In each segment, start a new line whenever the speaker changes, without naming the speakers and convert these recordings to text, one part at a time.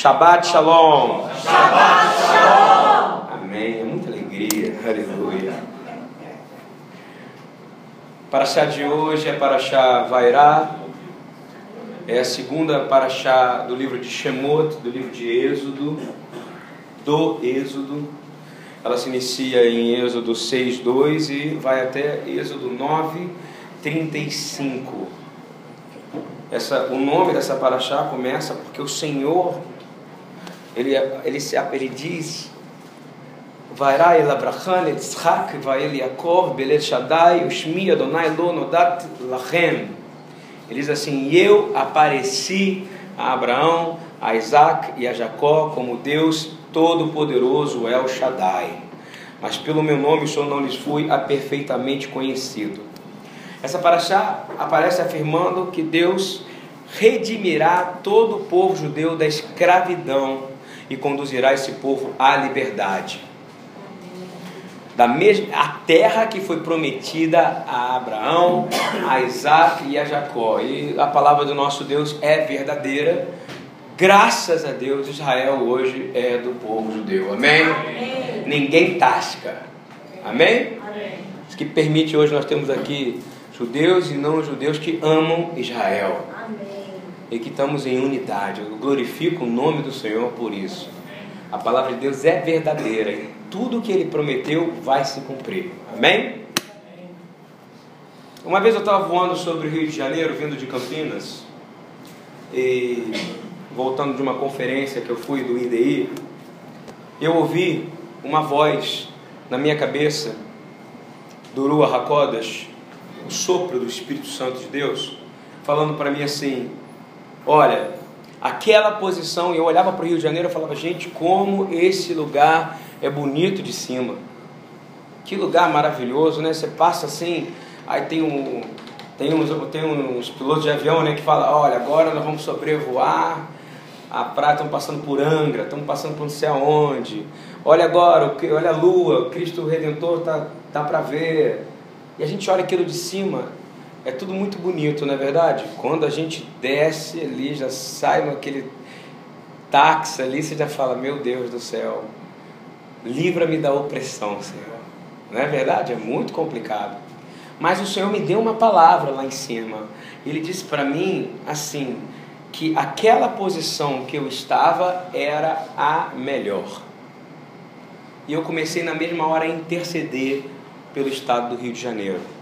Shabbat Shalom.
Shabbat Shalom.
Amém. É muita alegria. Aleluia. Paraxá de hoje é Paraxá Vairá. É a segunda Paraxá do livro de Shemot, do livro de Êxodo. Do Êxodo. Ela se inicia em Êxodo 6, 2 e vai até Êxodo 9, 35. Essa, o nome dessa Paraxá começa porque o Senhor ele, ele, ele diz Vairá el Abraham el Yitzhak vael Yaakov belet Shaddai ushmi Adonai lo nodat lachem. Ele diz assim eu apareci a Abraão a Isaac e a Jacó como Deus Todo-Poderoso El Shaddai. Mas pelo meu nome o Senhor não lhes fui perfeitamente conhecido. Essa paraxá aparece afirmando que Deus redimirá todo o povo judeu da escravidão e conduzirá esse povo à liberdade. Da mesma a terra que foi prometida a Abraão, a Isaac e a Jacó. E a palavra do nosso Deus é verdadeira. Graças a Deus, Israel hoje é do povo judeu. Amém? Amém. Ninguém tasca. Amém? Amém? Isso que permite hoje nós temos aqui judeus e não judeus que amam Israel. E que estamos em unidade. Eu glorifico o nome do Senhor por isso. A palavra de Deus é verdadeira e tudo que ele prometeu vai se cumprir. Amém? Uma vez eu estava voando sobre o Rio de Janeiro, vindo de Campinas, e voltando de uma conferência que eu fui do IDI, eu ouvi uma voz na minha cabeça do Rua Hakodas, o sopro do Espírito Santo de Deus, falando para mim assim: Olha, aquela posição, eu olhava para o Rio de Janeiro e falava, gente, como esse lugar é bonito de cima. Que lugar maravilhoso, né? Você passa assim, aí tem um. Tem uns, tem uns pilotos de avião né, que falam, olha, agora nós vamos sobrevoar a praia, estamos passando por Angra, estamos passando por não sei aonde. Olha agora, olha a lua, Cristo Redentor tá, tá para ver. E a gente olha aquilo de cima é tudo muito bonito, não é verdade? Quando a gente desce ali, já sai naquele táxi ali, você já fala: Meu Deus do céu, livra-me da opressão, Senhor. Não é verdade? É muito complicado. Mas o Senhor me deu uma palavra lá em cima. Ele disse para mim assim: que aquela posição que eu estava era a melhor. E eu comecei na mesma hora a interceder pelo estado do Rio de Janeiro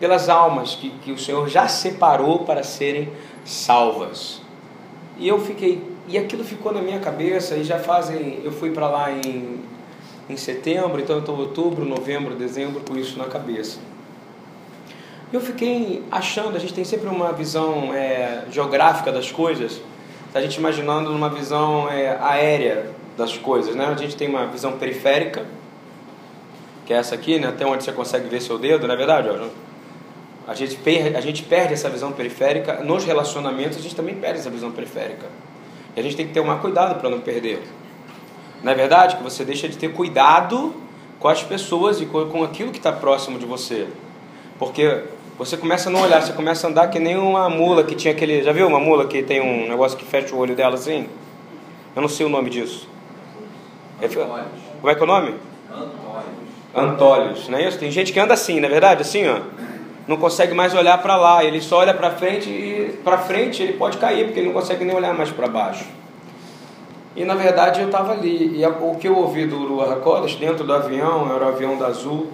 pelas almas que, que o Senhor já separou para serem salvas. E eu fiquei, e aquilo ficou na minha cabeça, e já fazem, eu fui para lá em, em setembro, então eu estou outubro, novembro, dezembro com isso na cabeça. E eu fiquei achando, a gente tem sempre uma visão é, geográfica das coisas, a gente imaginando uma visão é, aérea das coisas, né? A gente tem uma visão periférica, que é essa aqui, né? Até onde você consegue ver seu dedo, não é verdade, Jorge? A gente, perde, a gente perde essa visão periférica. Nos relacionamentos, a gente também perde essa visão periférica. E a gente tem que ter um cuidado para não perder. Não é verdade? Que você deixa de ter cuidado com as pessoas e com aquilo que está próximo de você. Porque você começa a não olhar, você começa a andar que nem uma mula que tinha aquele. Já viu uma mula que tem um negócio que fecha o olho dela assim? Eu não sei o nome disso. É, como é que é o nome? Antólios. Antólios, não é isso? Tem gente que anda assim, não é verdade? Assim, ó não consegue mais olhar para lá, ele só olha para frente e para frente ele pode cair, porque ele não consegue nem olhar mais para baixo. E na verdade eu estava ali, e o que eu ouvi do Lua Hakodas dentro do avião, era o avião da Azul,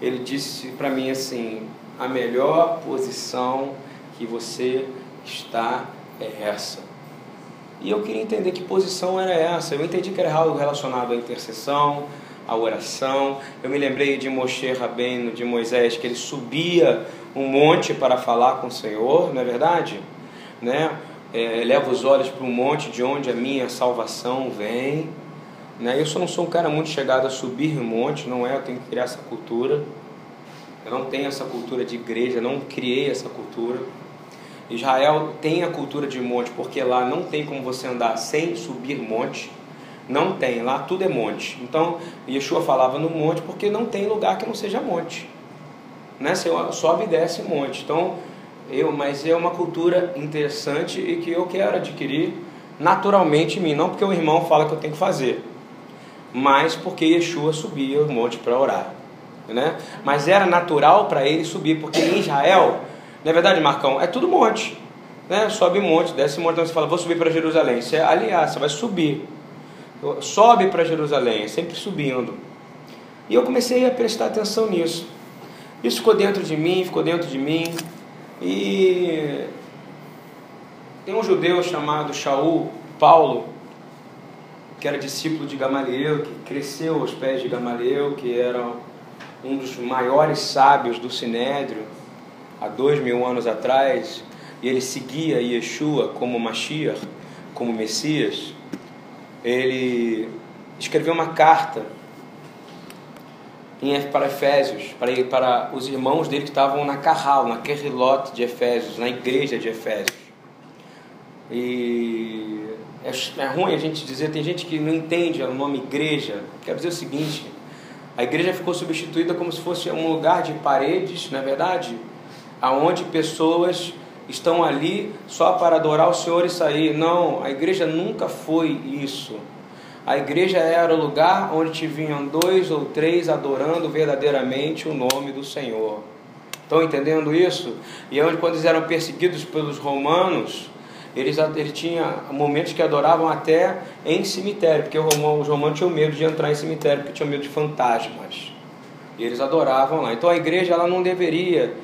ele disse para mim assim: a melhor posição que você está é essa. E eu queria entender que posição era essa. Eu entendi que era algo relacionado à intercessão, a oração. Eu me lembrei de Moshe Rabbeinu, de Moisés, que ele subia um monte para falar com o Senhor, não é verdade? Né? É, leva os olhos para um monte de onde a minha salvação vem. Né? Eu só não sou um cara muito chegado a subir um monte, não é? Eu tenho que criar essa cultura. Eu não tenho essa cultura de igreja, não criei essa cultura. Israel tem a cultura de monte, porque lá não tem como você andar sem subir monte. Não tem, lá tudo é monte. Então, Yeshua falava no monte porque não tem lugar que não seja monte. Né? Você sobe e desce monte. Então, eu, mas é uma cultura interessante e que eu quero adquirir naturalmente em mim, não porque o irmão fala que eu tenho que fazer, mas porque Yeshua subia o monte para orar. Né? Mas era natural para ele subir, porque em Israel, não é verdade, Marcão? É tudo monte. Né? Sobe monte, desce monte, então você fala, vou subir para Jerusalém. Você é aliás, você vai subir. Sobe para Jerusalém, sempre subindo. E eu comecei a prestar atenção nisso. Isso ficou dentro de mim, ficou dentro de mim. E tem um judeu chamado Shaul Paulo, que era discípulo de Gamaliel, que cresceu aos pés de Gamaliel, que era um dos maiores sábios do Sinédrio, há dois mil anos atrás, e ele seguia Yeshua como Mashiach, como Messias, ele escreveu uma carta para Efésios, para, os irmãos dele que estavam na Carral, na Kerrilot de Efésios, na igreja de Efésios. E é, é ruim a gente dizer, tem gente que não entende o nome igreja. Quero dizer o seguinte: a igreja ficou substituída como se fosse um lugar de paredes, não é verdade? Aonde pessoas estão ali só para adorar o Senhor e sair. Não, a igreja nunca foi isso. A igreja era o lugar onde te vinham dois ou três adorando verdadeiramente o nome do Senhor. Estão entendendo isso? E é onde, quando eles eram perseguidos pelos romanos, eles, eles tinham momentos que adoravam até em cemitério, porque os romanos tinham medo de entrar em cemitério, porque tinham medo de fantasmas. E eles adoravam lá. Então a igreja ela não deveria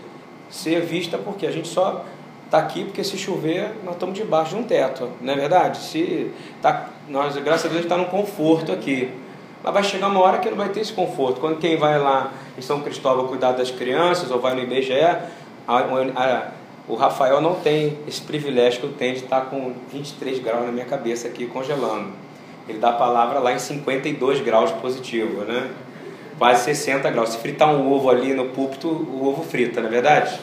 ser vista porque a gente só está aqui porque se chover nós estamos debaixo de um teto, não é verdade? Se tá, nós, graças a Deus, está num conforto aqui. Mas vai chegar uma hora que não vai ter esse conforto. Quando quem vai lá em São Cristóvão cuidar das crianças ou vai no IBGE, a, a, o Rafael não tem esse privilégio que eu tenho de estar com 23 graus na minha cabeça aqui congelando. Ele dá a palavra lá em 52 graus positivo, né? Quase 60 graus. Se fritar um ovo ali no púlpito, o ovo frita, não é verdade?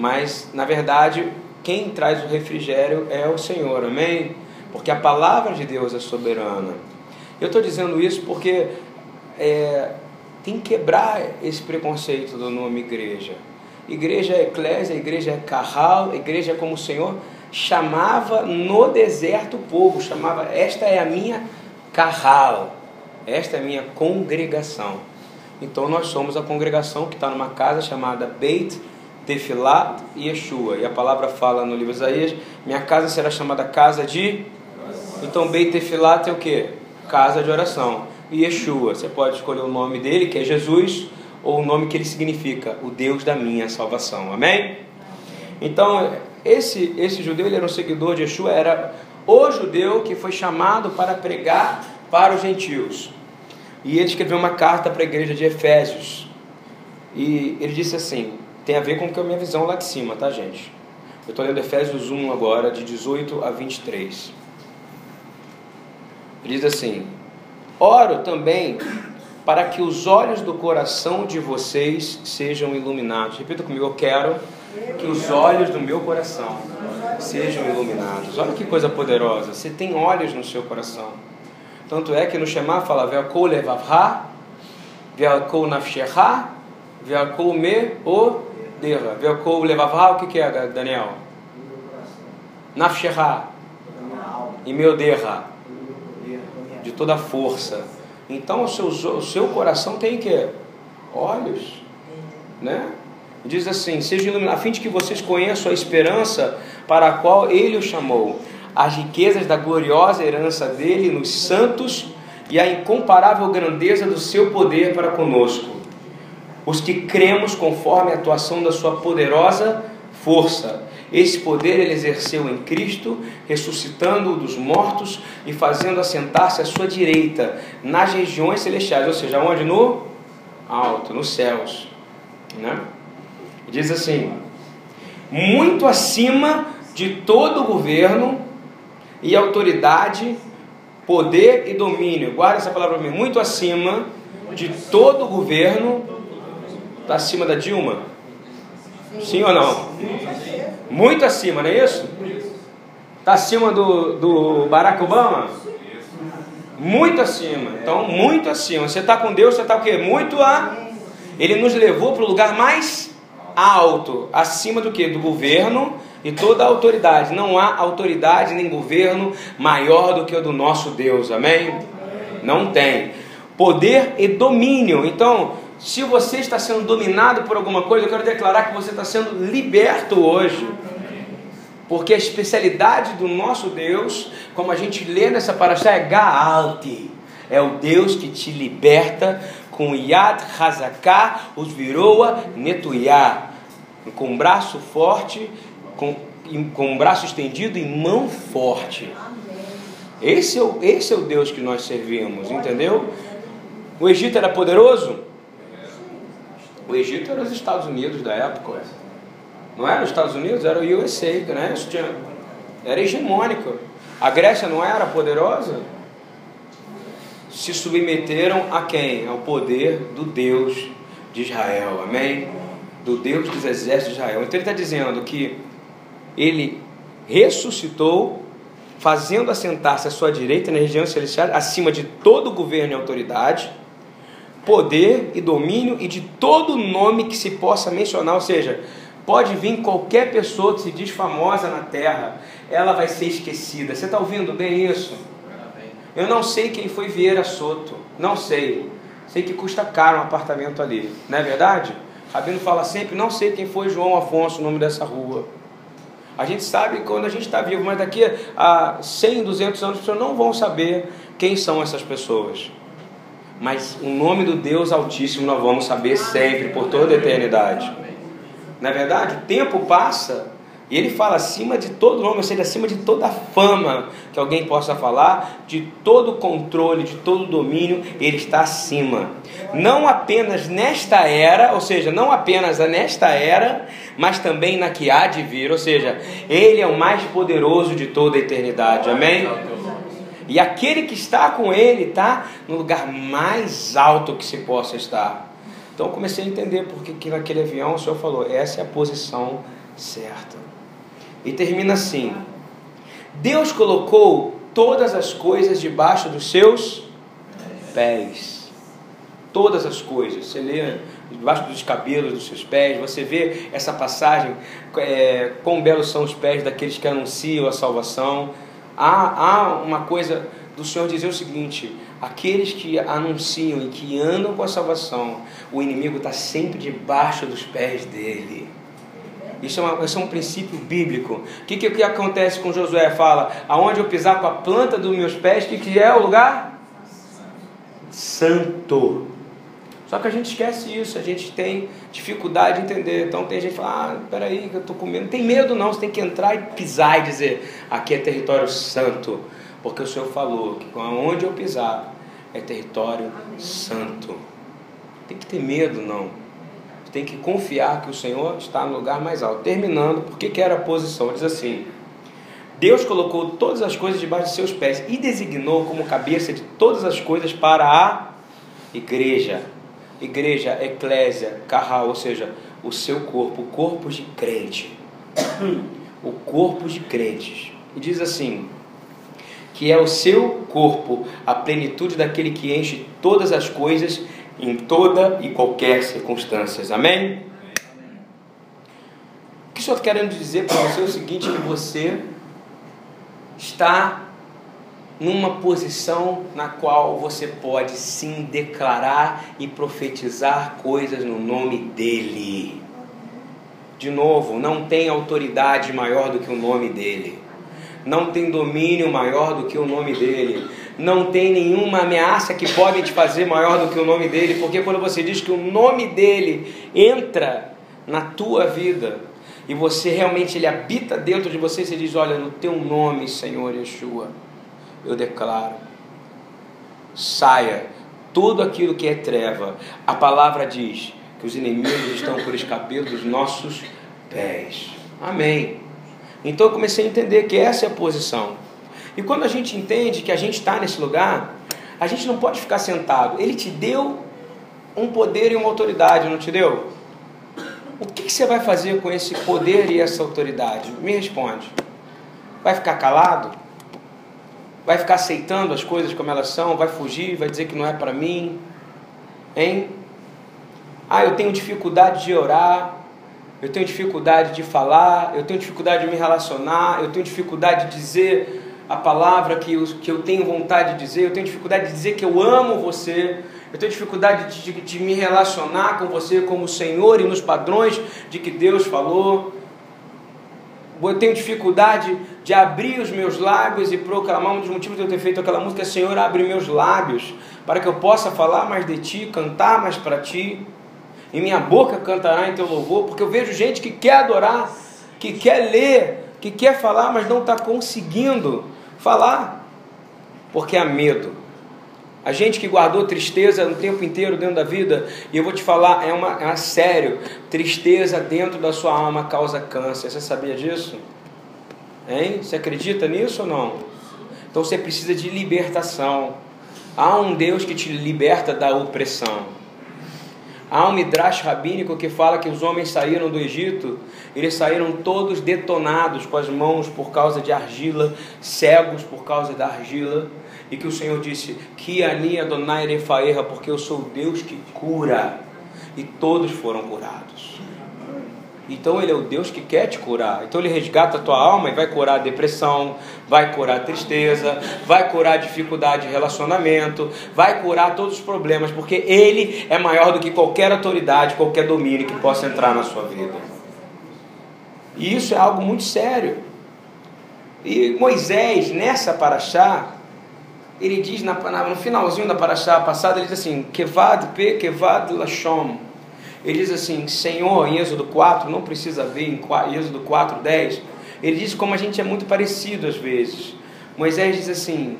Mas, na verdade, quem traz o refrigério é o Senhor, amém? Porque a palavra de Deus é soberana. Eu estou dizendo isso porque é, tem que quebrar esse preconceito do nome igreja. Igreja é eclésia, igreja é carral, igreja é como o Senhor chamava no deserto o povo, chamava, esta é a minha carral, esta é a minha congregação. Então nós somos a congregação que está numa casa chamada Beit Tefilat e Yeshua. E a palavra fala no livro Isaías, minha casa será chamada casa de... Então Beit Tefilat é o que? Casa de oração. E Yeshua, você pode escolher o nome dele, que é Jesus, ou o nome que ele significa, o Deus da minha salvação. Amém? Então, esse, esse judeu, ele era um seguidor de Yeshua, era o judeu que foi chamado para pregar para os gentios. E ele escreveu uma carta para a igreja de Efésios. E ele disse assim: tem a ver com a minha visão lá de cima, tá, gente? Eu estou lendo Efésios 1 agora, de 18 a 23. Ele diz assim: Oro também para que os olhos do coração de vocês sejam iluminados. Repita comigo, eu quero que os olhos do meu coração sejam iluminados. Olha que coisa poderosa. Você tem olhos no seu coração. Tanto é que no Shema fala, Ve'akol levavha, ve'akol nafshecha, ve'akol me o derra. Ve'akol levavha, o que, que é, Daniel? Nafshecha. E meu derra. De toda a força então o seu, o seu coração tem que olhos, né? Diz assim: seja iluminado, a fim de que vocês conheçam a esperança para a qual Ele o chamou, as riquezas da gloriosa herança dele nos santos e a incomparável grandeza do seu poder para conosco, os que cremos conforme a atuação da sua poderosa força esse poder ele exerceu em Cristo, ressuscitando-o dos mortos e fazendo assentar-se à sua direita nas regiões celestiais, ou seja, onde? No alto, nos céus. Né? Diz assim: muito acima de todo governo e autoridade, poder e domínio. Guarda essa palavra para mim. Muito acima de todo governo. Está acima da Dilma? Sim ou não? Muito acima, não é isso? Está acima do, do Barack Obama? Muito acima. Então, muito acima. Você está com Deus, você está o quê? Muito a. Ele nos levou para o lugar mais alto. Acima do que? Do governo, e toda autoridade. Não há autoridade nem governo maior do que o do nosso Deus. Amém? Não tem. Poder e domínio. Então, se você está sendo dominado por alguma coisa, eu quero declarar que você está sendo liberto hoje. Porque a especialidade do nosso Deus, como a gente lê nessa paraxá, é Gaalti. É o Deus que te liberta com Yad Hazaká, os viroa Netuyá. Com braço forte, com, com braço estendido e mão forte. Esse é, o, esse é o Deus que nós servimos, entendeu? O Egito era poderoso? O Egito era os Estados Unidos da época. Não era os Estados Unidos, era o USA, né? Isso tinha, era hegemônico. A Grécia não era poderosa? Se submeteram a quem? Ao poder do Deus de Israel. Amém? Do Deus dos exércitos de Israel. Então ele está dizendo que ele ressuscitou, fazendo assentar-se à sua direita na região celestial, acima de todo governo e autoridade poder e domínio e de todo nome que se possa mencionar, ou seja, pode vir qualquer pessoa que se diz famosa na terra, ela vai ser esquecida. Você está ouvindo bem isso? Eu não sei quem foi Vieira Soto, não sei. Sei que custa caro um apartamento ali, não é verdade? Rabino fala sempre, não sei quem foi João Afonso, o nome dessa rua. A gente sabe quando a gente está vivo, mas daqui a 100, 200 anos as pessoas não vão saber quem são essas pessoas mas o nome do Deus Altíssimo nós vamos saber sempre, por toda a eternidade. Na é verdade, o tempo passa e ele fala acima de todo nome, ou seja, acima de toda fama que alguém possa falar, de todo controle, de todo domínio, ele está acima. Não apenas nesta era, ou seja, não apenas nesta era, mas também na que há de vir, ou seja, ele é o mais poderoso de toda a eternidade. Amém? E aquele que está com ele está no lugar mais alto que se possa estar. Então eu comecei a entender porque que naquele avião o Senhor falou, essa é a posição certa. E termina assim: Deus colocou todas as coisas debaixo dos seus pés. Todas as coisas. Você lê debaixo dos cabelos dos seus pés, você vê essa passagem, é, quão belos são os pés daqueles que anunciam a salvação há, há uma coisa do Senhor dizer o seguinte: aqueles que anunciam e que andam com a salvação, o inimigo está sempre debaixo dos pés dele. Isso é, uma, isso é um princípio bíblico. O que, que, que acontece com Josué? Fala: aonde eu pisar com a planta dos meus pés, que, que é o lugar? Santo. Só que a gente esquece isso, a gente tem dificuldade de entender. Então tem gente que fala, ah, peraí, que eu estou com medo. Não tem medo não, você tem que entrar e pisar e dizer, aqui é território santo. Porque o Senhor falou que onde eu pisar é território santo. Tem que ter medo não. Tem que confiar que o Senhor está no lugar mais alto. Terminando, por que era a posição? Diz assim, Deus colocou todas as coisas debaixo de seus pés e designou como cabeça de todas as coisas para a igreja igreja, eclésia, carral, ou seja, o seu corpo, o corpo de crente. O corpo de crentes. E diz assim: que é o seu corpo, a plenitude daquele que enche todas as coisas em toda e qualquer circunstância. Amém? O que o Senhor querendo dizer para você é o seguinte: que você está numa posição na qual você pode sim declarar e profetizar coisas no nome dele. De novo, não tem autoridade maior do que o nome dele. Não tem domínio maior do que o nome dele. Não tem nenhuma ameaça que pode te fazer maior do que o nome dele, porque quando você diz que o nome dele entra na tua vida e você realmente ele habita dentro de você, você diz: "Olha, no teu nome, Senhor Yeshua, eu declaro: saia tudo aquilo que é treva. A palavra diz que os inimigos estão por escapar dos nossos pés. Amém. Então eu comecei a entender que essa é a posição. E quando a gente entende que a gente está nesse lugar, a gente não pode ficar sentado. Ele te deu um poder e uma autoridade, não te deu? O que, que você vai fazer com esse poder e essa autoridade? Me responde. Vai ficar calado? Vai ficar aceitando as coisas como elas são? Vai fugir? Vai dizer que não é para mim? Hein? Ah, eu tenho dificuldade de orar. eu tenho dificuldade de falar, eu tenho dificuldade de me relacionar, eu tenho dificuldade de dizer a palavra que eu, que eu tenho vontade de dizer, eu tenho dificuldade de dizer que eu amo você, eu tenho dificuldade de, de, de me relacionar com você como Senhor e nos padrões de que Deus falou. Eu tenho dificuldade de abrir os meus lábios e proclamar. Um dos motivos de eu ter feito aquela música é: Senhor, abre meus lábios para que eu possa falar mais de ti, cantar mais para ti. E minha boca cantará em teu louvor, porque eu vejo gente que quer adorar, que quer ler, que quer falar, mas não está conseguindo falar, porque há medo. A gente que guardou tristeza o tempo inteiro dentro da vida, e eu vou te falar, é uma, é sério, tristeza dentro da sua alma causa câncer. Você sabia disso? Hein? Você acredita nisso ou não? Então você precisa de libertação. Há um Deus que te liberta da opressão. Há um midrash rabínico que fala que os homens saíram do Egito, eles saíram todos detonados com as mãos por causa de argila, cegos por causa da argila, e que o Senhor disse: Que ani Adonai Refaerra, porque eu sou o Deus que cura, e todos foram curados. Então ele é o Deus que quer te curar. Então ele resgata a tua alma e vai curar a depressão, vai curar a tristeza, vai curar a dificuldade de relacionamento, vai curar todos os problemas, porque ele é maior do que qualquer autoridade, qualquer domínio que possa entrar na sua vida. E isso é algo muito sério. E Moisés, nessa paraxá, ele diz na, no finalzinho da paraxá passada, ele diz assim: Kevad pe kevad lashom ele diz assim: Senhor, em Êxodo 4, não precisa ver em Êxodo 4, 10. Ele diz como a gente é muito parecido às vezes. Moisés diz assim: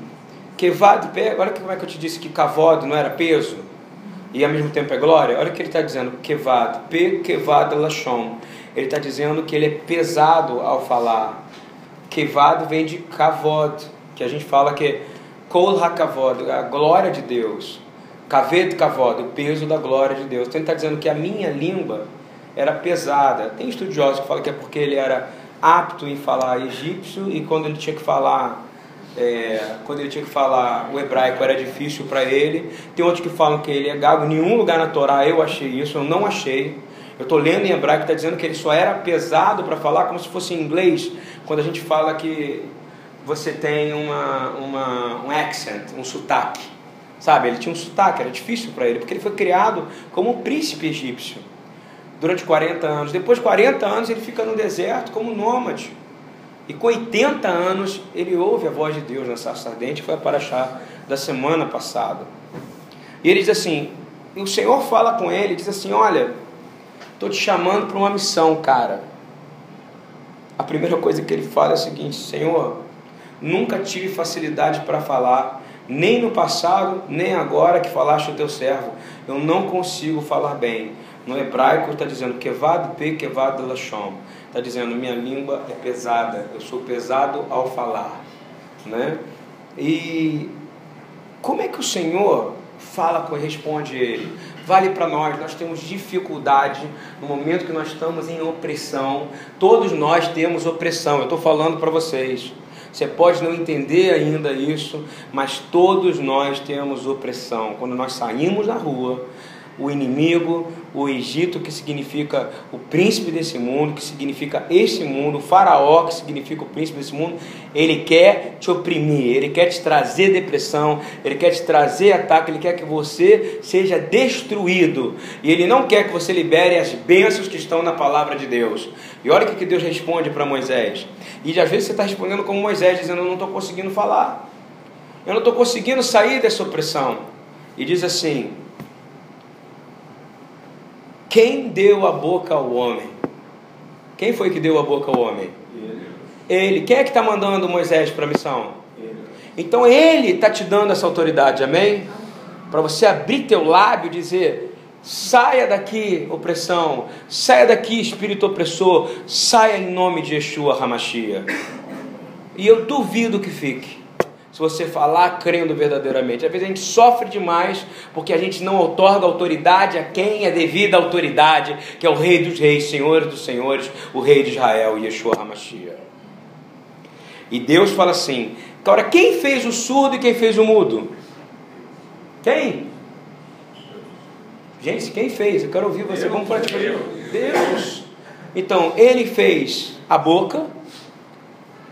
Kevad pé, olha como é que eu te disse que cavod não era peso e ao mesmo tempo é glória. Olha o que ele está dizendo: Kevad, pe kevad lashon. Ele está dizendo que ele é pesado ao falar. Kevad vem de kavod, que a gente fala que kol hakavod, a glória de Deus. Cavedo cavod, o peso da glória de Deus. Então ele está dizendo que a minha língua era pesada. Tem estudiosos que falam que é porque ele era apto em falar egípcio e quando ele tinha que falar é, quando ele tinha que falar o hebraico era difícil para ele. Tem outros que falam que ele é gago. Em nenhum lugar na Torá eu achei isso, eu não achei. Eu estou lendo em hebraico, está dizendo que ele só era pesado para falar como se fosse em inglês, quando a gente fala que você tem uma, uma, um accent, um sotaque. Sabe, ele tinha um sotaque, era difícil para ele, porque ele foi criado como um príncipe egípcio durante 40 anos. Depois de 40 anos, ele fica no deserto como nômade. E com 80 anos, ele ouve a voz de Deus na sarça ardente, foi a paraxá da semana passada. E ele diz assim: o Senhor fala com ele, diz assim: Olha, estou te chamando para uma missão, cara. A primeira coisa que ele fala é o seguinte: Senhor, nunca tive facilidade para falar nem no passado, nem agora que falaste o teu servo. Eu não consigo falar bem. No hebraico está dizendo kevad pe kevad lashon. Está dizendo minha língua é pesada. Eu sou pesado ao falar, né? E como é que o Senhor fala, responde ele? Vale para nós, nós temos dificuldade no momento que nós estamos em opressão. Todos nós temos opressão. Eu estou falando para vocês. Você pode não entender ainda isso, mas todos nós temos opressão. Quando nós saímos na rua, o inimigo, o Egito, que significa o príncipe desse mundo, que significa este mundo, o faraó, que significa o príncipe desse mundo, ele quer te oprimir, ele quer te trazer depressão, ele quer te trazer ataque, ele quer que você seja destruído. E ele não quer que você libere as bênçãos que estão na palavra de Deus. E olha o que Deus responde para Moisés. E às vezes você está respondendo como Moisés, dizendo: Eu não estou conseguindo falar, eu não estou conseguindo sair dessa opressão. E diz assim: quem deu a boca ao homem? Quem foi que deu a boca ao homem? Ele. ele. Quem é que está mandando Moisés para a missão? Ele. Então ele está te dando essa autoridade, amém? Para você abrir teu lábio e dizer: saia daqui, opressão, saia daqui, espírito opressor, saia em nome de Yeshua Hamashia. E eu duvido que fique se você falar crendo verdadeiramente. Às vezes a gente sofre demais porque a gente não otorga autoridade a quem é devida a autoridade, que é o Rei dos Reis, Senhor dos Senhores, o Rei de Israel, Yeshua HaMashiach. E Deus fala assim: agora quem fez o surdo e quem fez o mudo? Quem? Gente, quem fez? Eu quero ouvir você. Vamos falar tipo, Deus. Então, ele fez a boca,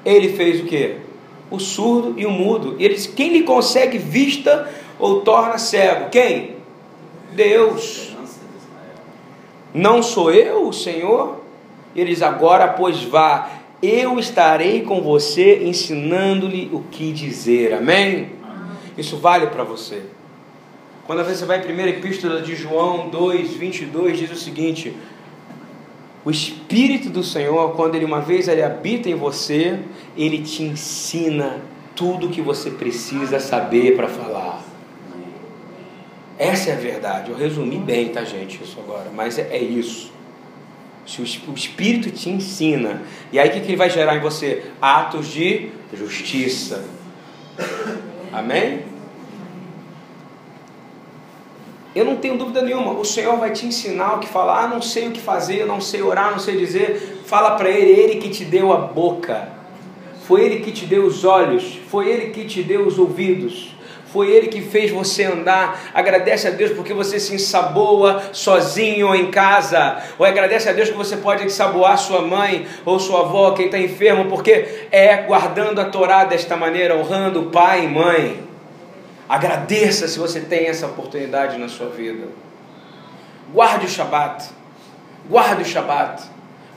ele fez o que? O surdo e o mudo. E ele diz: quem lhe consegue vista ou torna cego? Quem? Deus. Não sou eu o Senhor? Ele diz: agora, pois vá, eu estarei com você ensinando-lhe o que dizer. Amém? Isso vale para você. Quando você vai à primeira epístola de João 2, 22, diz o seguinte: O Espírito do Senhor, quando ele uma vez ele habita em você, ele te ensina tudo o que você precisa saber para falar. Essa é a verdade. Eu resumi bem, tá, gente? Isso agora, mas é, é isso. Se o Espírito te ensina, e aí o que, que ele vai gerar em você? Atos de justiça. Amém? Eu não tenho dúvida nenhuma, o Senhor vai te ensinar o que falar. Ah, não sei o que fazer, não sei orar, não sei dizer. Fala para Ele, Ele que te deu a boca, foi Ele que te deu os olhos, foi Ele que te deu os ouvidos. Foi Ele que fez você andar. Agradece a Deus porque você se ensaboa sozinho em casa. Ou agradece a Deus que você pode ensaboar sua mãe ou sua avó, quem está enfermo, porque é guardando a Torá desta maneira, honrando pai e mãe. Agradeça se você tem essa oportunidade na sua vida. Guarde o Shabat. Guarde o Shabat.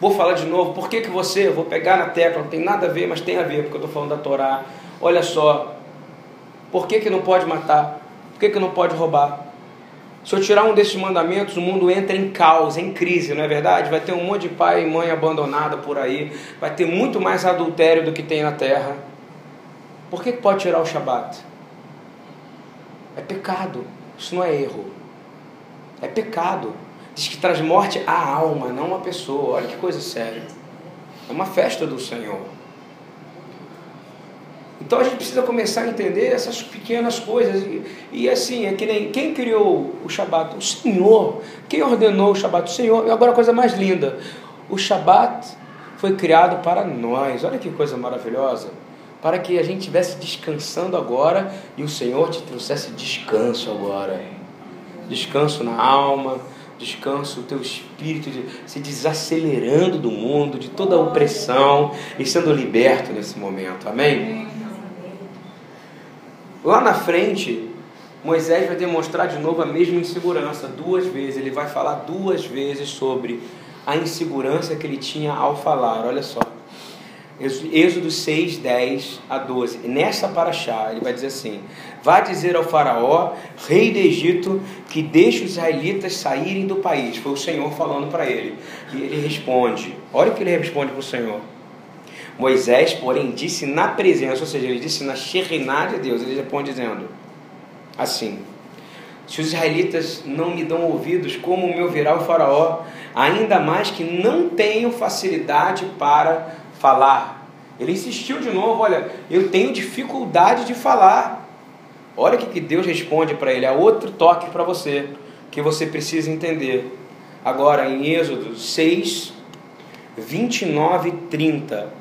Vou falar de novo. Por que, que você, vou pegar na tecla, não tem nada a ver, mas tem a ver, porque eu estou falando da Torá. Olha só, por que, que não pode matar? Por que, que não pode roubar? Se eu tirar um desses mandamentos, o mundo entra em caos, em crise, não é verdade? Vai ter um monte de pai e mãe abandonada por aí, vai ter muito mais adultério do que tem na terra. Por que, que pode tirar o Shabat? É pecado, isso não é erro. É pecado. Diz que traz morte à alma, não à pessoa. Olha que coisa séria. É uma festa do Senhor. Então a gente precisa começar a entender essas pequenas coisas. E, e, assim, é que nem quem criou o Shabat? O Senhor. Quem ordenou o Shabat? O Senhor. E agora a coisa mais linda: o Shabat foi criado para nós. Olha que coisa maravilhosa. Para que a gente estivesse descansando agora e o Senhor te trouxesse descanso agora. Descanso na alma, descanso o teu espírito de, se desacelerando do mundo, de toda a opressão e sendo liberto nesse momento. Amém? Lá na frente, Moisés vai demonstrar de novo a mesma insegurança, duas vezes. Ele vai falar duas vezes sobre a insegurança que ele tinha ao falar. Olha só. Êxodo 6, 10 a 12. Nessa paraxá, ele vai dizer assim: Vá dizer ao Faraó, rei do Egito, que deixe os israelitas saírem do país. Foi o Senhor falando para ele. E ele responde: Olha o que ele responde para o Senhor. Moisés, porém, disse na presença, ou seja, ele disse na Shekhinah de Deus, ele responde dizendo assim: Se os israelitas não me dão ouvidos, como me ouvirá o Faraó, ainda mais que não tenho facilidade para falar. Ele insistiu de novo: Olha, eu tenho dificuldade de falar. Olha o que Deus responde para ele: há outro toque para você, que você precisa entender. Agora, em Êxodo 6, 29 e 30.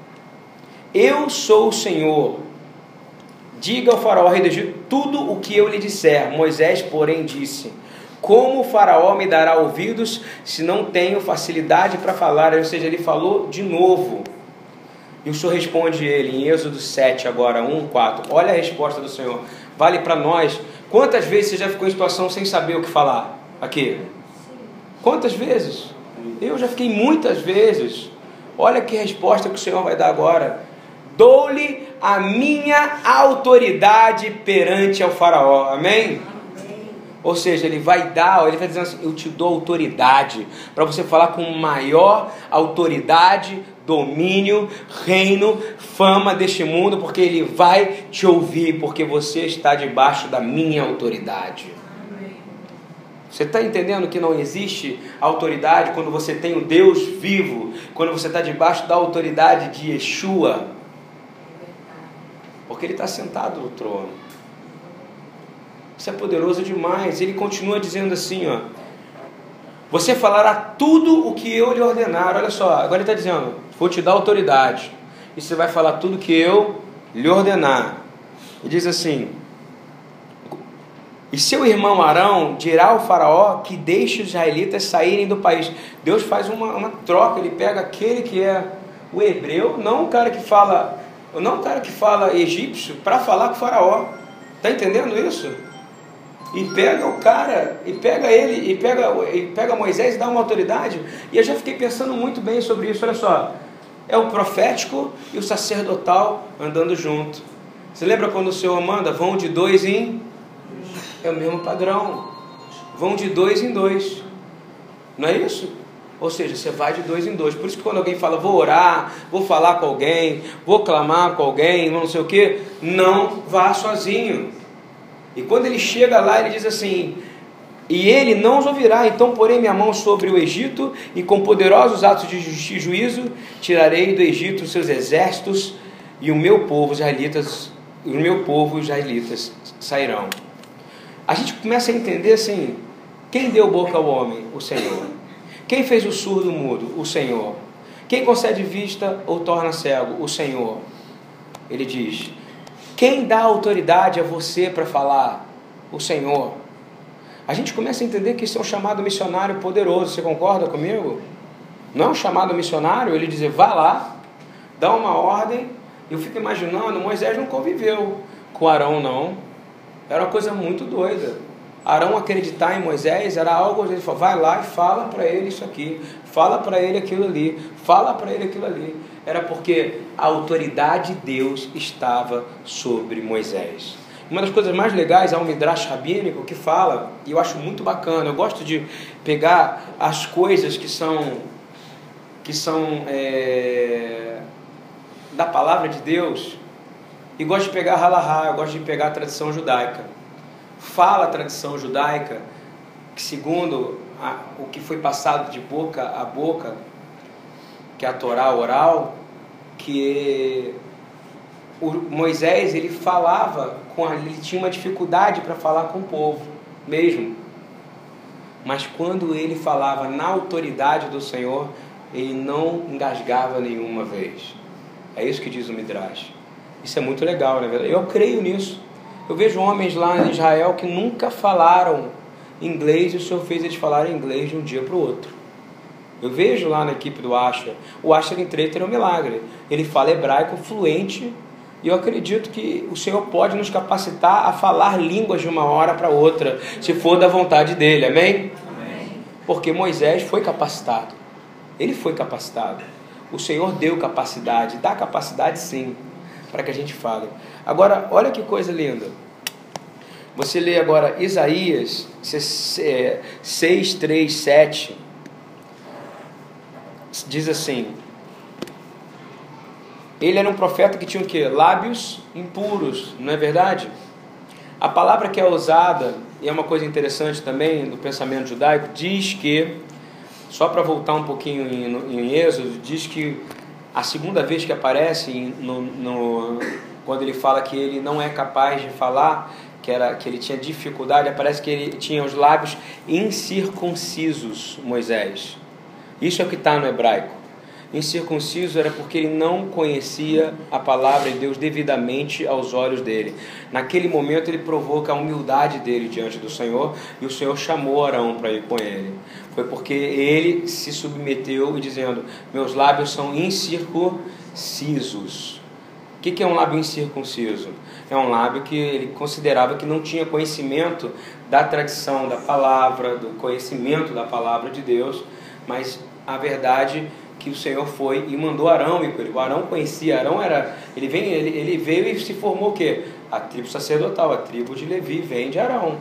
Eu sou o Senhor. Diga ao faraó rei do Egito tudo o que eu lhe disser. Moisés, porém, disse: Como o faraó me dará ouvidos se não tenho facilidade para falar? Ou seja, ele falou de novo. E o Senhor responde ele em Êxodo 7, agora 1, 4. Olha a resposta do Senhor. Vale para nós. Quantas vezes você já ficou em situação sem saber o que falar? Aqui. Quantas vezes? Eu já fiquei muitas vezes. Olha que resposta que o Senhor vai dar agora dou-lhe a minha autoridade perante ao faraó. Amém? Ou seja, ele vai dar, ele vai dizendo assim: Eu te dou autoridade para você falar com maior autoridade, domínio, reino, fama deste mundo, porque ele vai te ouvir, porque você está debaixo da minha autoridade. Você está entendendo que não existe autoridade quando você tem o Deus vivo, quando você está debaixo da autoridade de Yeshua? porque ele está sentado no trono. Isso é poderoso demais. Ele continua dizendo assim, ó. Você falará tudo o que eu lhe ordenar. Olha só, agora ele está dizendo, vou te dar autoridade. E você vai falar tudo que eu lhe ordenar. E diz assim, E seu irmão Arão dirá ao faraó que deixe os israelitas saírem do país. Deus faz uma, uma troca, ele pega aquele que é o hebreu, não o cara que fala, não o cara que fala egípcio, para falar com o faraó. Está entendendo isso? E pega o cara, e pega ele, e pega, e pega Moisés e dá uma autoridade. E eu já fiquei pensando muito bem sobre isso. Olha só, é o profético e o sacerdotal andando junto. Você lembra quando o Senhor manda? Vão de dois em é o mesmo padrão. Vão de dois em dois. Não é isso? Ou seja, você vai de dois em dois. Por isso que quando alguém fala, vou orar, vou falar com alguém, vou clamar com alguém, não sei o que, não vá sozinho. E quando ele chega lá, ele diz assim: E ele não os ouvirá, então porei minha mão sobre o Egito, e com poderosos atos de juízo tirarei do Egito seus exércitos, e o meu povo, israelitas, o meu povo, israelitas, sairão a gente começa a entender assim: quem deu boca ao homem? O Senhor. Quem fez o surdo mudo? O Senhor. Quem concede vista ou torna cego? O Senhor. Ele diz: quem dá autoridade a você para falar? O Senhor. A gente começa a entender que isso é um chamado missionário poderoso. Você concorda comigo? Não é um chamado missionário ele dizer, vá lá, dá uma ordem. Eu fico imaginando, Moisés não conviveu com Arão, não. Era uma coisa muito doida. Arão acreditar em Moisés era algo, ele falou, vai lá e fala para ele isso aqui, fala para ele aquilo ali, fala para ele aquilo ali. Era porque a autoridade de Deus estava sobre Moisés. Uma das coisas mais legais é o Midrash Rabínico que fala, e eu acho muito bacana, eu gosto de pegar as coisas que são, que são é, da palavra de Deus e gosto de pegar halahá, eu gosto de pegar a tradição judaica. Fala a tradição judaica que, segundo a, o que foi passado de boca a boca, que é a Torá oral, que Moisés ele falava com a, ele tinha uma dificuldade para falar com o povo mesmo. Mas quando ele falava na autoridade do Senhor, ele não engasgava nenhuma vez. É isso que diz o Midrash. Isso é muito legal, né? Eu creio nisso. Eu vejo homens lá em Israel que nunca falaram inglês e o Senhor fez eles falarem inglês de um dia para o outro. Eu vejo lá na equipe do Asher, o Asher em é um milagre. Ele fala hebraico fluente e eu acredito que o Senhor pode nos capacitar a falar línguas de uma hora para outra, se for da vontade dele, amém? amém? Porque Moisés foi capacitado, ele foi capacitado. O Senhor deu capacidade, dá capacidade sim para que a gente fale. Agora, olha que coisa linda. Você lê agora Isaías 6, 3, 7. Diz assim: Ele era um profeta que tinha o quê? Lábios impuros, não é verdade? A palavra que é usada, e é uma coisa interessante também do pensamento judaico, diz que, só para voltar um pouquinho em, em Êxodo, diz que a segunda vez que aparece no, no, quando ele fala que ele não é capaz de falar, que, era, que ele tinha dificuldade, aparece que ele tinha os lábios incircuncisos, Moisés. Isso é o que está no hebraico incircunciso era porque ele não conhecia a palavra de Deus devidamente aos olhos dele. Naquele momento ele provoca a humildade dele diante do Senhor e o Senhor chamou Arão para ir com ele. Foi porque ele se submeteu e dizendo: Meus lábios são incircuncisos. O que é um lábio incircunciso? É um lábio que ele considerava que não tinha conhecimento da tradição da palavra, do conhecimento da palavra de Deus, mas a verdade que o Senhor foi e mandou Arão ir com ele. O Arão conhecia, Arão era, ele, vem, ele, ele veio e se formou o quê? A tribo sacerdotal, a tribo de Levi vem de Arão.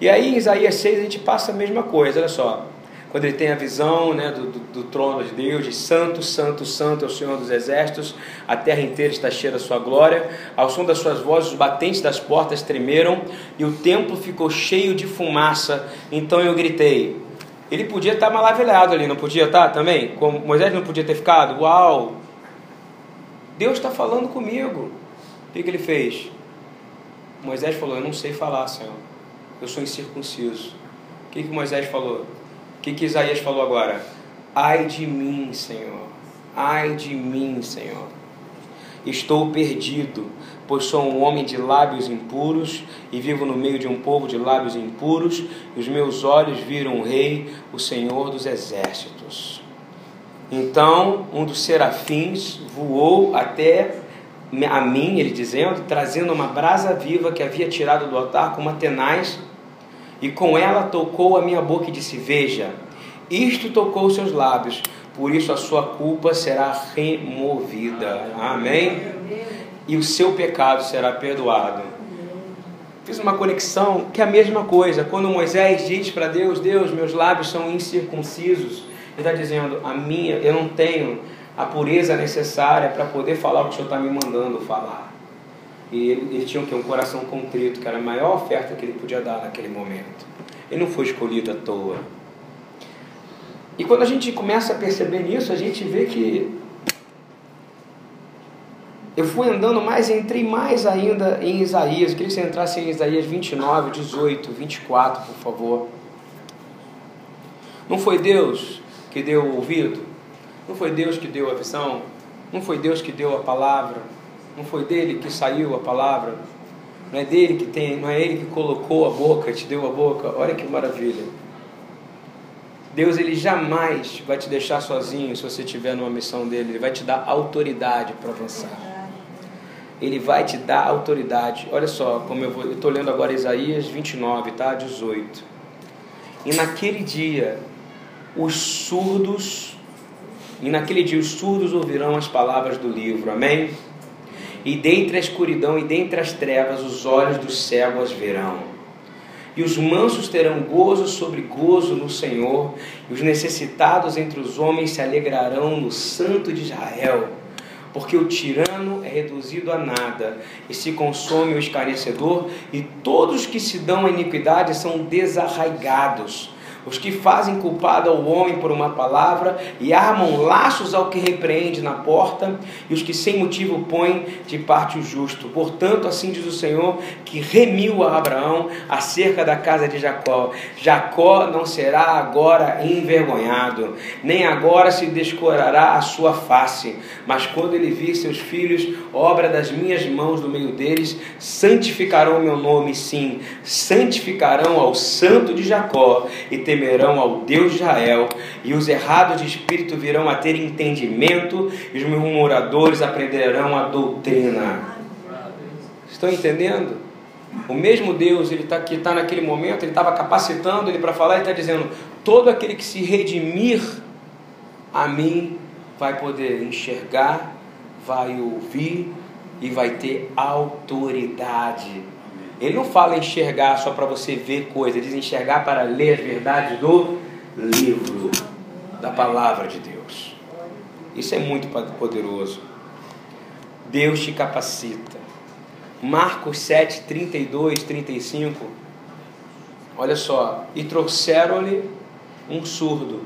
E aí em Isaías 6 a gente passa a mesma coisa, olha só. Quando ele tem a visão né, do, do, do trono de Deus, de santo, santo, santo é o Senhor dos exércitos, a terra inteira está cheia da sua glória, ao som das suas vozes os batentes das portas tremeram e o templo ficou cheio de fumaça. Então eu gritei, ele podia estar maravilhado ali, não podia estar também? Como Moisés não podia ter ficado? Uau! Deus está falando comigo. O que, que ele fez? Moisés falou: Eu não sei falar, Senhor. Eu sou incircunciso. O que, que Moisés falou? O que, que Isaías falou agora? Ai de mim, Senhor. Ai de mim, Senhor. Estou perdido, pois sou um homem de lábios impuros e vivo no meio de um povo de lábios impuros, e os meus olhos viram o Rei, o Senhor dos Exércitos. Então um dos serafins voou até a mim, ele dizendo, trazendo uma brasa viva que havia tirado do altar com uma tenaz, e com ela tocou a minha boca e disse: Veja, isto tocou seus lábios, por isso a sua culpa será removida. Amém? E o seu pecado será perdoado. Fiz uma conexão que é a mesma coisa. Quando Moisés diz para Deus: Deus, meus lábios são incircuncisos, ele está dizendo: A minha, eu não tenho a pureza necessária para poder falar o que o Senhor está me mandando falar. E ele, ele tinha um, um coração contrito, que era a maior oferta que ele podia dar naquele momento. Ele não foi escolhido à toa. E quando a gente começa a perceber nisso, a gente vê que eu fui andando mais, entrei mais ainda em Isaías. Eu queria que você entrasse em Isaías 29, 18, 24, por favor. Não foi Deus que deu o ouvido? Não foi Deus que deu a visão? Não foi Deus que deu a palavra? Não foi dele que saiu a palavra? Não é dele que tem, não é ele que colocou a boca, te deu a boca. Olha que maravilha. Deus ele jamais vai te deixar sozinho se você estiver numa missão dele. Ele vai te dar autoridade para avançar. Ele vai te dar autoridade. Olha só, como eu estou lendo agora Isaías 29, tá? 18. E naquele dia, os surdos, e naquele dia os surdos ouvirão as palavras do livro. Amém? E dentre a escuridão e dentre as trevas, os olhos dos cegos verão e os mansos terão gozo sobre gozo no Senhor, e os necessitados entre os homens se alegrarão no Santo de Israel. Porque o tirano é reduzido a nada, e se consome o escarnecedor, e todos que se dão a iniquidade são desarraigados os que fazem culpado ao homem por uma palavra e armam laços ao que repreende na porta, e os que sem motivo põem de parte o justo. Portanto, assim diz o Senhor, que remiu a Abraão acerca da casa de Jacó. Jacó não será agora envergonhado, nem agora se descorará a sua face, mas quando ele vir seus filhos, obra das minhas mãos no meio deles, santificarão meu nome, sim, santificarão ao santo de Jacó e temerão ao Deus de Israel, e os errados de espírito virão a ter entendimento, e os murmuradores aprenderão a doutrina. Estão entendendo? O mesmo Deus ele tá, que está naquele momento, ele estava capacitando ele para falar e está dizendo: todo aquele que se redimir a mim vai poder enxergar, vai ouvir e vai ter autoridade ele não fala enxergar só para você ver coisas, ele diz enxergar para ler as verdades do livro, da palavra de Deus. Isso é muito poderoso. Deus te capacita. Marcos 7, 32, 35. Olha só. E trouxeram-lhe um surdo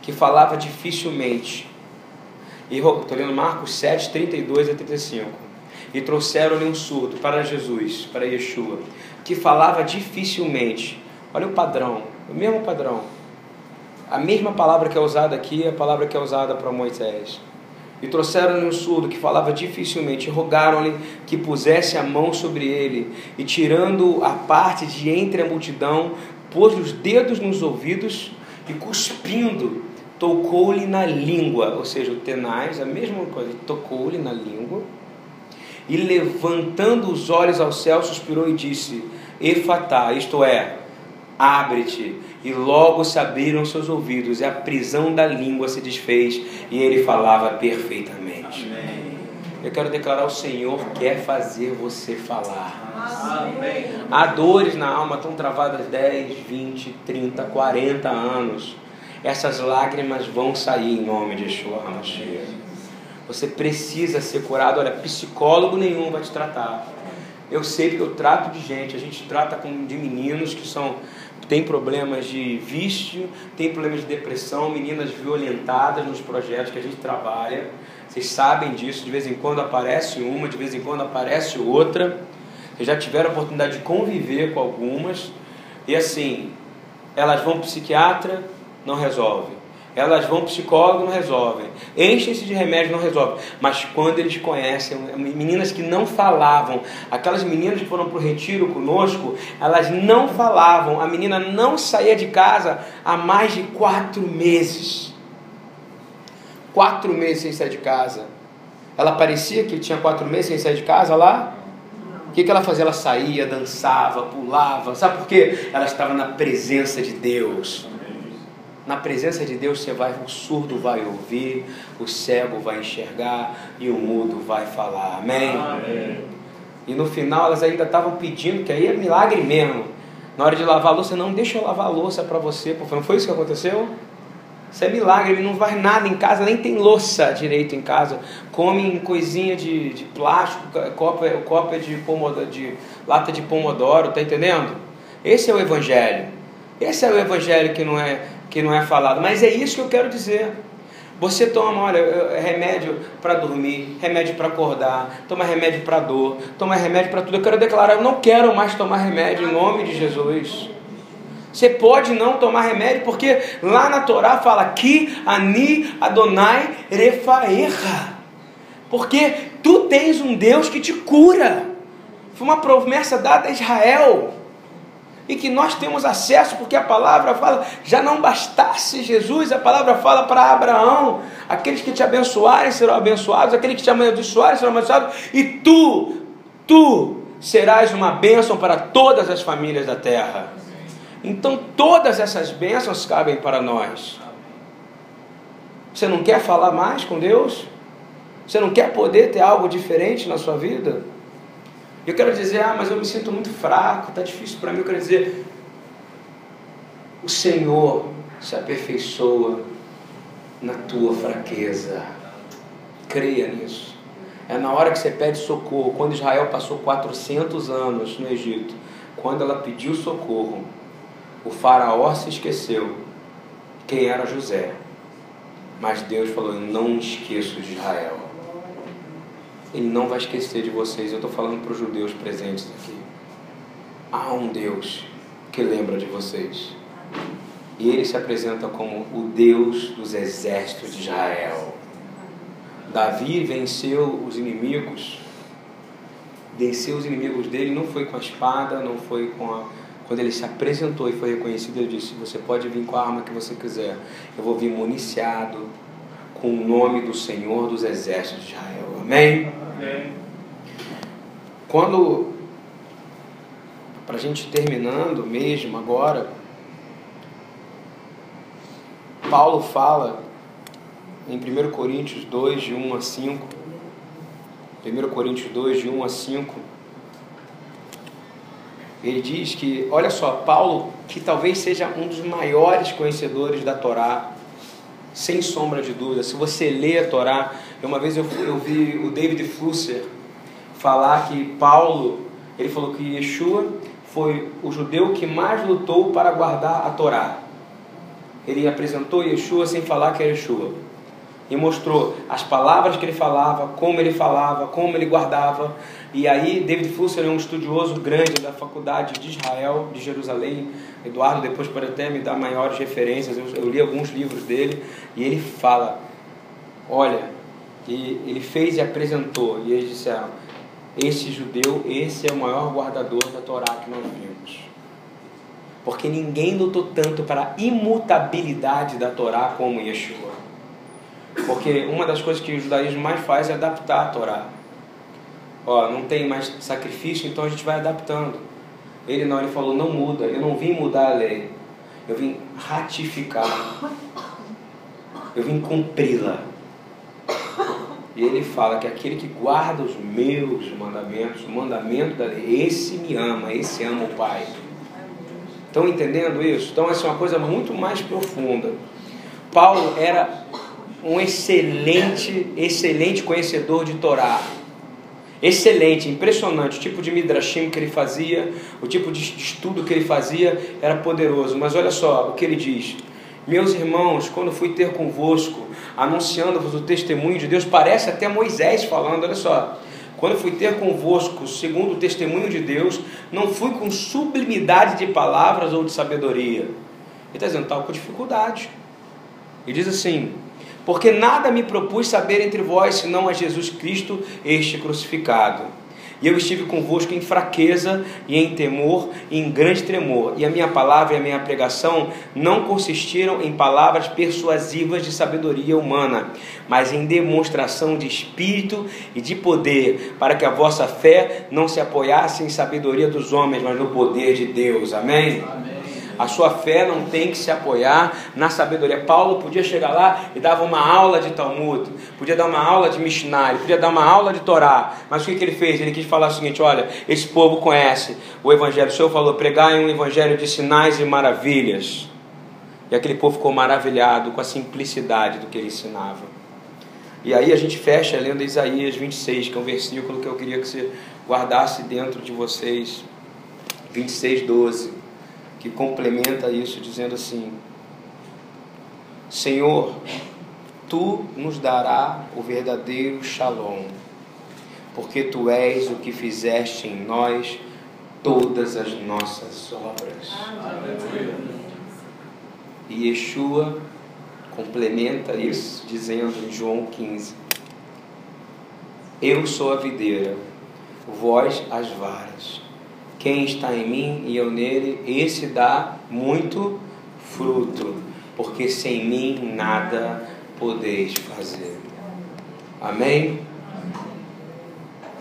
que falava dificilmente. E estou lendo Marcos 7, 32 a 35 e trouxeram-lhe um surdo para Jesus, para Yeshua, que falava dificilmente. Olha o padrão, o mesmo padrão. A mesma palavra que é usada aqui é a palavra que é usada para Moisés. E trouxeram-lhe um surdo que falava dificilmente, e rogaram-lhe que pusesse a mão sobre ele, e tirando a parte de entre a multidão, pôs os dedos nos ouvidos e cuspindo, tocou-lhe na língua, ou seja, o tenaz, a mesma coisa, tocou-lhe na língua e levantando os olhos ao céu, suspirou e disse: Efatá, isto é, abre-te. E logo se abriram seus ouvidos, e a prisão da língua se desfez, e ele falava perfeitamente. Amém. Eu quero declarar: o Senhor quer fazer você falar. Amém. Há dores na alma, estão travadas 10, 20, 30, 40 anos. Essas lágrimas vão sair em nome de Yeshua HaMashiach. Você precisa ser curado. Olha, psicólogo nenhum vai te tratar. Eu sei que eu trato de gente, a gente trata com, de meninos que são tem problemas de vício, tem problemas de depressão, meninas violentadas nos projetos que a gente trabalha. Vocês sabem disso, de vez em quando aparece uma, de vez em quando aparece outra. Vocês já tiveram a oportunidade de conviver com algumas. E assim, elas vão para o psiquiatra, não resolve. Elas vão psicólogo, não resolvem. Enchem-se de remédio, não resolvem. Mas quando eles conhecem, meninas que não falavam, aquelas meninas que foram para o retiro conosco, elas não falavam. A menina não saía de casa há mais de quatro meses. Quatro meses sem sair de casa. Ela parecia que tinha quatro meses sem sair de casa lá. O que, que ela fazia? Ela saía, dançava, pulava. Sabe por quê? Ela estava na presença de Deus. Na presença de Deus você vai, o surdo vai ouvir, o cego vai enxergar e o mudo vai falar. Amém? Amém. E no final elas ainda estavam pedindo, que aí é milagre mesmo. Na hora de lavar a louça, não deixa eu lavar a louça para você. Não foi isso que aconteceu? Isso é milagre, ele não faz nada em casa, nem tem louça direito em casa. Come em coisinha de, de plástico, copo, copo é de, pomodoro, de lata de pomodoro, tá entendendo? Esse é o evangelho. Esse é o evangelho que não é que não é falado. Mas é isso que eu quero dizer. Você toma, olha, remédio para dormir, remédio para acordar, toma remédio para dor, toma remédio para tudo. Eu quero declarar, eu não quero mais tomar remédio em nome de Jesus. Você pode não tomar remédio, porque lá na Torá fala que ani Adonai refaerra. Porque tu tens um Deus que te cura. Foi uma promessa dada a Israel e que nós temos acesso, porque a palavra fala, já não bastasse Jesus, a palavra fala para Abraão: aqueles que te abençoarem serão abençoados, aqueles que te amaldiçoarem serão abençoados, e tu, tu serás uma bênção para todas as famílias da terra. Então todas essas bênçãos cabem para nós. Você não quer falar mais com Deus? Você não quer poder ter algo diferente na sua vida? Eu quero dizer, ah, mas eu me sinto muito fraco, está difícil para mim. Eu quero dizer, o Senhor se aperfeiçoa na tua fraqueza. Creia nisso. É na hora que você pede socorro. Quando Israel passou 400 anos no Egito, quando ela pediu socorro, o faraó se esqueceu quem era José. Mas Deus falou: Eu não esqueço de Israel. Ele não vai esquecer de vocês. Eu estou falando para os judeus presentes aqui. Há um Deus que lembra de vocês. E ele se apresenta como o Deus dos exércitos de Israel. Davi venceu os inimigos. Venceu os inimigos dele não foi com a espada, não foi com a. Quando ele se apresentou e foi reconhecido, ele disse: Você pode vir com a arma que você quiser. Eu vou vir municiado com o nome do Senhor dos exércitos de Israel. Amém? Amém. Quando, para a gente terminando mesmo agora, Paulo fala em 1 Coríntios 2, de 1 a 5. 1 Coríntios 2, de 1 a 5. Ele diz que, olha só, Paulo, que talvez seja um dos maiores conhecedores da Torá, sem sombra de dúvida. Se você lê a Torá, uma vez eu, eu vi o David Flusser falar que Paulo, ele falou que Yeshua foi o judeu que mais lutou para guardar a Torá. Ele apresentou Yeshua sem falar que era Yeshua. E mostrou as palavras que ele falava, como ele falava, como ele guardava. E aí, David Flusser é um estudioso grande da faculdade de Israel, de Jerusalém. Eduardo depois pode até me dar maiores referências. Eu, eu li alguns livros dele. E ele fala: Olha, e ele fez e apresentou. E eles disseram: Esse judeu, esse é o maior guardador da Torá que nós vimos. Porque ninguém lutou tanto para a imutabilidade da Torá como Yeshua. Porque uma das coisas que o judaísmo mais faz é adaptar a Torá. Ó, não tem mais sacrifício, então a gente vai adaptando. Ele não, ele falou: não muda, eu não vim mudar a lei, eu vim ratificar, eu vim cumpri-la. E ele fala que aquele que guarda os meus mandamentos, o mandamento da lei, esse me ama, esse ama o Pai. Estão entendendo isso? Então, essa é uma coisa muito mais profunda. Paulo era um excelente, excelente conhecedor de Torá. Excelente, impressionante. O tipo de midrashim que ele fazia, o tipo de estudo que ele fazia era poderoso. Mas olha só o que ele diz: Meus irmãos, quando fui ter convosco, anunciando-vos o testemunho de Deus. Parece até Moisés falando, olha só. Quando fui ter convosco, segundo o testemunho de Deus, não fui com sublimidade de palavras ou de sabedoria. Ele está dizendo, estava com dificuldade. E diz assim: Porque nada me propus saber entre vós senão a Jesus Cristo, este crucificado. E eu estive convosco em fraqueza e em temor e em grande tremor. E a minha palavra e a minha pregação não consistiram em palavras persuasivas de sabedoria humana, mas em demonstração de espírito e de poder, para que a vossa fé não se apoiasse em sabedoria dos homens, mas no poder de Deus. Amém? Amém. A sua fé não tem que se apoiar na sabedoria. Paulo podia chegar lá e dava uma aula de Talmud, podia dar uma aula de Mishnah, podia dar uma aula de Torá. Mas o que, que ele fez? Ele quis falar o seguinte: olha, esse povo conhece o Evangelho. O Senhor falou, pregai um Evangelho de sinais e maravilhas. E aquele povo ficou maravilhado com a simplicidade do que ele ensinava. E aí a gente fecha lendo Isaías 26, que é um versículo que eu queria que você guardasse dentro de vocês. 26, 12 que complementa isso dizendo assim: Senhor, tu nos dará o verdadeiro shalom, porque tu és o que fizeste em nós todas as nossas obras. E Yeshua complementa isso dizendo em João 15: Eu sou a videira, vós as varas. Quem está em mim e eu nele, esse dá muito fruto, porque sem mim nada podeis fazer. Amém?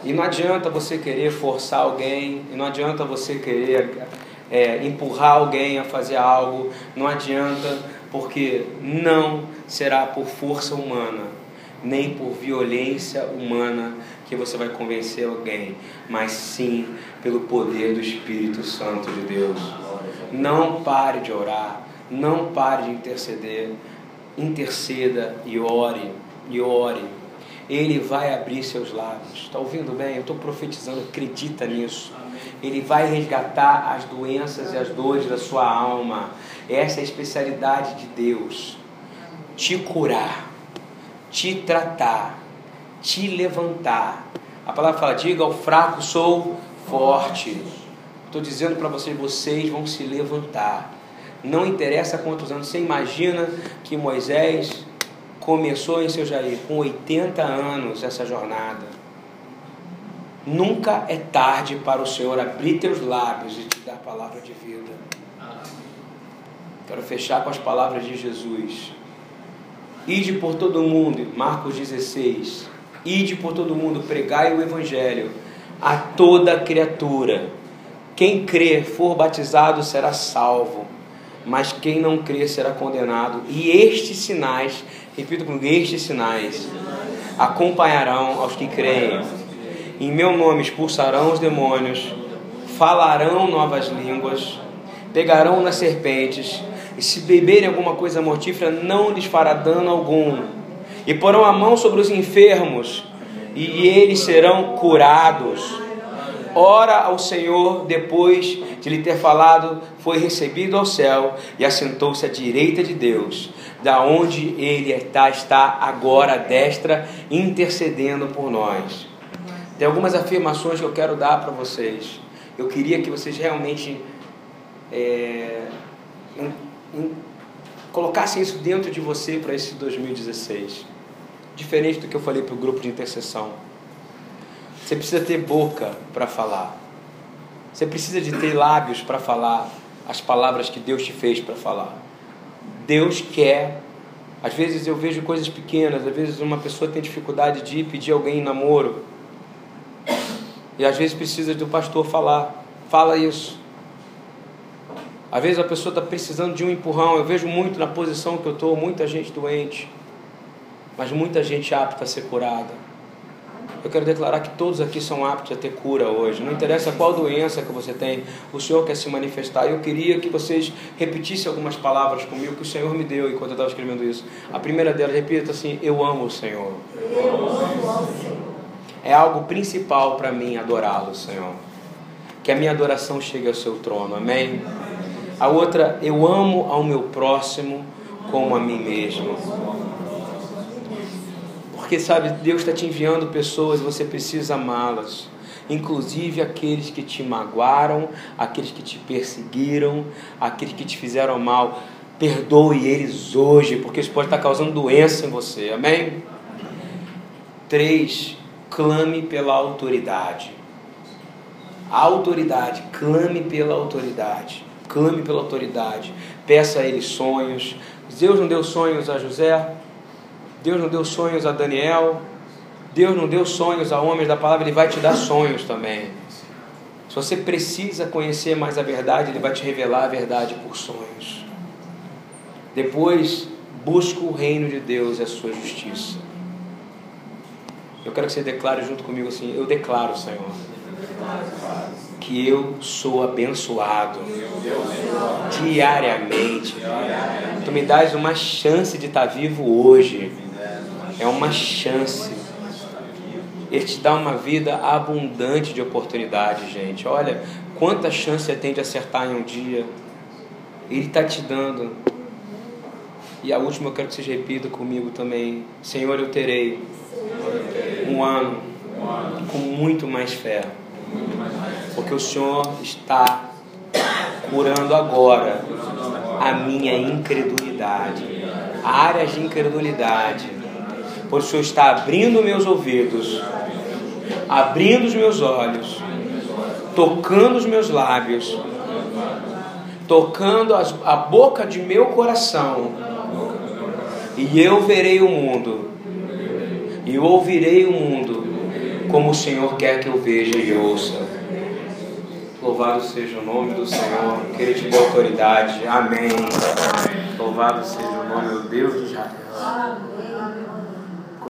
E não adianta você querer forçar alguém, e não adianta você querer é, empurrar alguém a fazer algo, não adianta, porque não será por força humana, nem por violência humana que você vai convencer alguém, mas sim pelo poder do Espírito Santo de Deus. Não pare de orar, não pare de interceder, interceda e ore, e ore. Ele vai abrir seus lábios. Está ouvindo bem? Eu estou profetizando, acredita nisso. Ele vai resgatar as doenças e as dores da sua alma. Essa é a especialidade de Deus. Te curar, te tratar te levantar. A palavra fala: diga ao fraco, sou forte. Estou dizendo para vocês: vocês vão se levantar. Não interessa quantos anos. Você imagina que Moisés começou em seu Jair com 80 anos essa jornada. Nunca é tarde para o Senhor abrir teus lábios e te dar palavra de vida. Quero fechar com as palavras de Jesus. Ide por todo o mundo, Marcos 16. Ide por todo mundo, pregai o evangelho a toda criatura. Quem crer, for batizado, será salvo, mas quem não crer será condenado. E estes sinais, repito comigo, estes sinais acompanharão aos que creem. Em meu nome expulsarão os demônios, falarão novas línguas, pegarão nas serpentes, e se beberem alguma coisa mortífera, não lhes fará dano algum e porão a mão sobre os enfermos, e eles serão curados. Ora ao Senhor, depois de lhe ter falado, foi recebido ao céu e assentou-se à direita de Deus, da onde ele está, está agora à destra, intercedendo por nós. Tem algumas afirmações que eu quero dar para vocês. Eu queria que vocês realmente é, em, em, colocassem isso dentro de você para esse 2016 diferente do que eu falei para o grupo de intercessão. Você precisa ter boca para falar. Você precisa de ter lábios para falar as palavras que Deus te fez para falar. Deus quer. Às vezes eu vejo coisas pequenas, às vezes uma pessoa tem dificuldade de pedir alguém em namoro. E às vezes precisa do pastor falar. Fala isso. Às vezes a pessoa está precisando de um empurrão. Eu vejo muito na posição que eu estou, muita gente doente mas muita gente apta a ser curada. Eu quero declarar que todos aqui são aptos a ter cura hoje. Não interessa qual doença que você tem, o Senhor quer se manifestar. Eu queria que vocês repetissem algumas palavras comigo que o Senhor me deu enquanto eu estava escrevendo isso. A primeira delas, repita assim: Eu amo o Senhor. Eu amo o Senhor. É algo principal para mim adorá-lo, Senhor. Que a minha adoração chegue ao seu trono. Amém? A outra, eu amo ao meu próximo como a mim mesmo. Porque, sabe, Deus está te enviando pessoas e você precisa amá-las. Inclusive aqueles que te magoaram, aqueles que te perseguiram, aqueles que te fizeram mal. Perdoe eles hoje, porque isso pode estar causando doença em você. Amém? Três, clame pela autoridade. A autoridade, clame pela autoridade. Clame pela autoridade. Peça a ele sonhos. Deus não deu sonhos a José. Deus não deu sonhos a Daniel. Deus não deu sonhos a homens da palavra, Ele vai te dar sonhos também. Se você precisa conhecer mais a verdade, Ele vai te revelar a verdade por sonhos. Depois, busca o reino de Deus e a sua justiça. Eu quero que você declare junto comigo assim: Eu declaro, Senhor, que eu sou abençoado diariamente. Tu me dás uma chance de estar vivo hoje. É uma chance. Ele te dá uma vida abundante de oportunidades, gente. Olha quanta chance você tem de acertar em um dia. Ele está te dando. E a última eu quero que vocês repitam comigo também. Senhor, eu terei um ano com muito mais fé. Porque o Senhor está curando agora a minha incredulidade, áreas de incredulidade pois o Senhor está abrindo meus ouvidos, abrindo os meus olhos, tocando os meus lábios, tocando as, a boca de meu coração, e eu verei o mundo, e eu ouvirei o mundo, como o Senhor quer que eu veja e ouça. Louvado seja o nome do Senhor, que Ele te dê autoridade. Amém. Louvado seja o nome do Deus de Israel.